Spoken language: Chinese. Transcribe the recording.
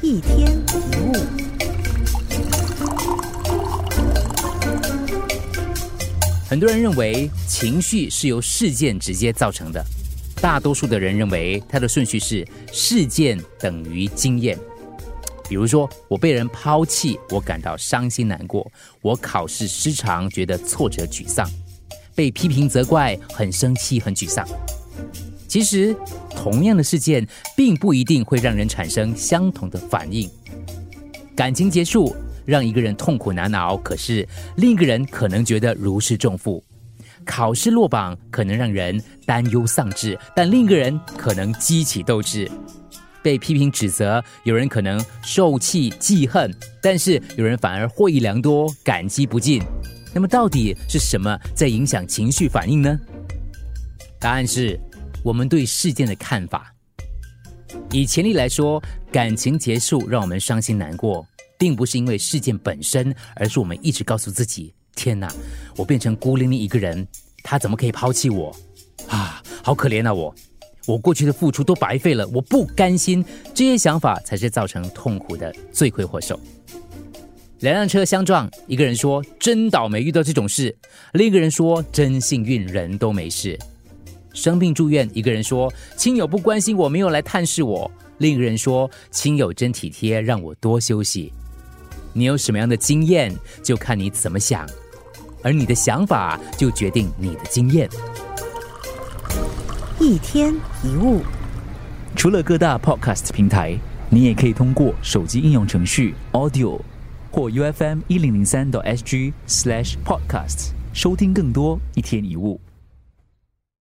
一天一物。很多人认为情绪是由事件直接造成的，大多数的人认为它的顺序是事件等于经验。比如说，我被人抛弃，我感到伤心难过；我考试失常，觉得挫折沮丧；被批评责怪，很生气很沮丧。其实，同样的事件并不一定会让人产生相同的反应。感情结束让一个人痛苦难熬，可是另一个人可能觉得如释重负；考试落榜可能让人担忧丧志，但另一个人可能激起斗志。被批评指责，有人可能受气记恨，但是有人反而获益良多，感激不尽。那么，到底是什么在影响情绪反应呢？答案是我们对事件的看法。以前例来说，感情结束让我们伤心难过，并不是因为事件本身，而是我们一直告诉自己：“天哪，我变成孤零零一个人，他怎么可以抛弃我？啊，好可怜啊我！”我过去的付出都白费了，我不甘心。这些想法才是造成痛苦的罪魁祸首。两辆车相撞，一个人说真倒霉遇到这种事，另一个人说真幸运人都没事。生病住院，一个人说亲友不关心我，没有来探视我；另一个人说亲友真体贴，让我多休息。你有什么样的经验，就看你怎么想，而你的想法就决定你的经验。一天一物，除了各大 podcast 平台，你也可以通过手机应用程序 Audio 或 U F M 一零零三 SG slash podcast 收听更多一天一物。